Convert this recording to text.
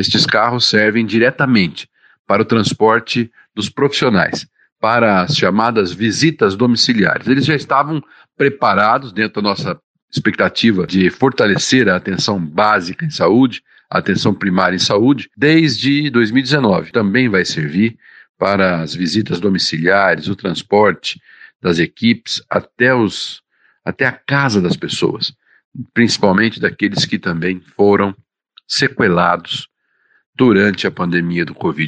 Estes carros servem diretamente para o transporte dos profissionais, para as chamadas visitas domiciliares. Eles já estavam preparados dentro da nossa expectativa de fortalecer a atenção básica em saúde, a atenção primária em saúde, desde 2019. Também vai servir para as visitas domiciliares, o transporte das equipes até, os, até a casa das pessoas, principalmente daqueles que também foram sequelados durante a pandemia do Covid.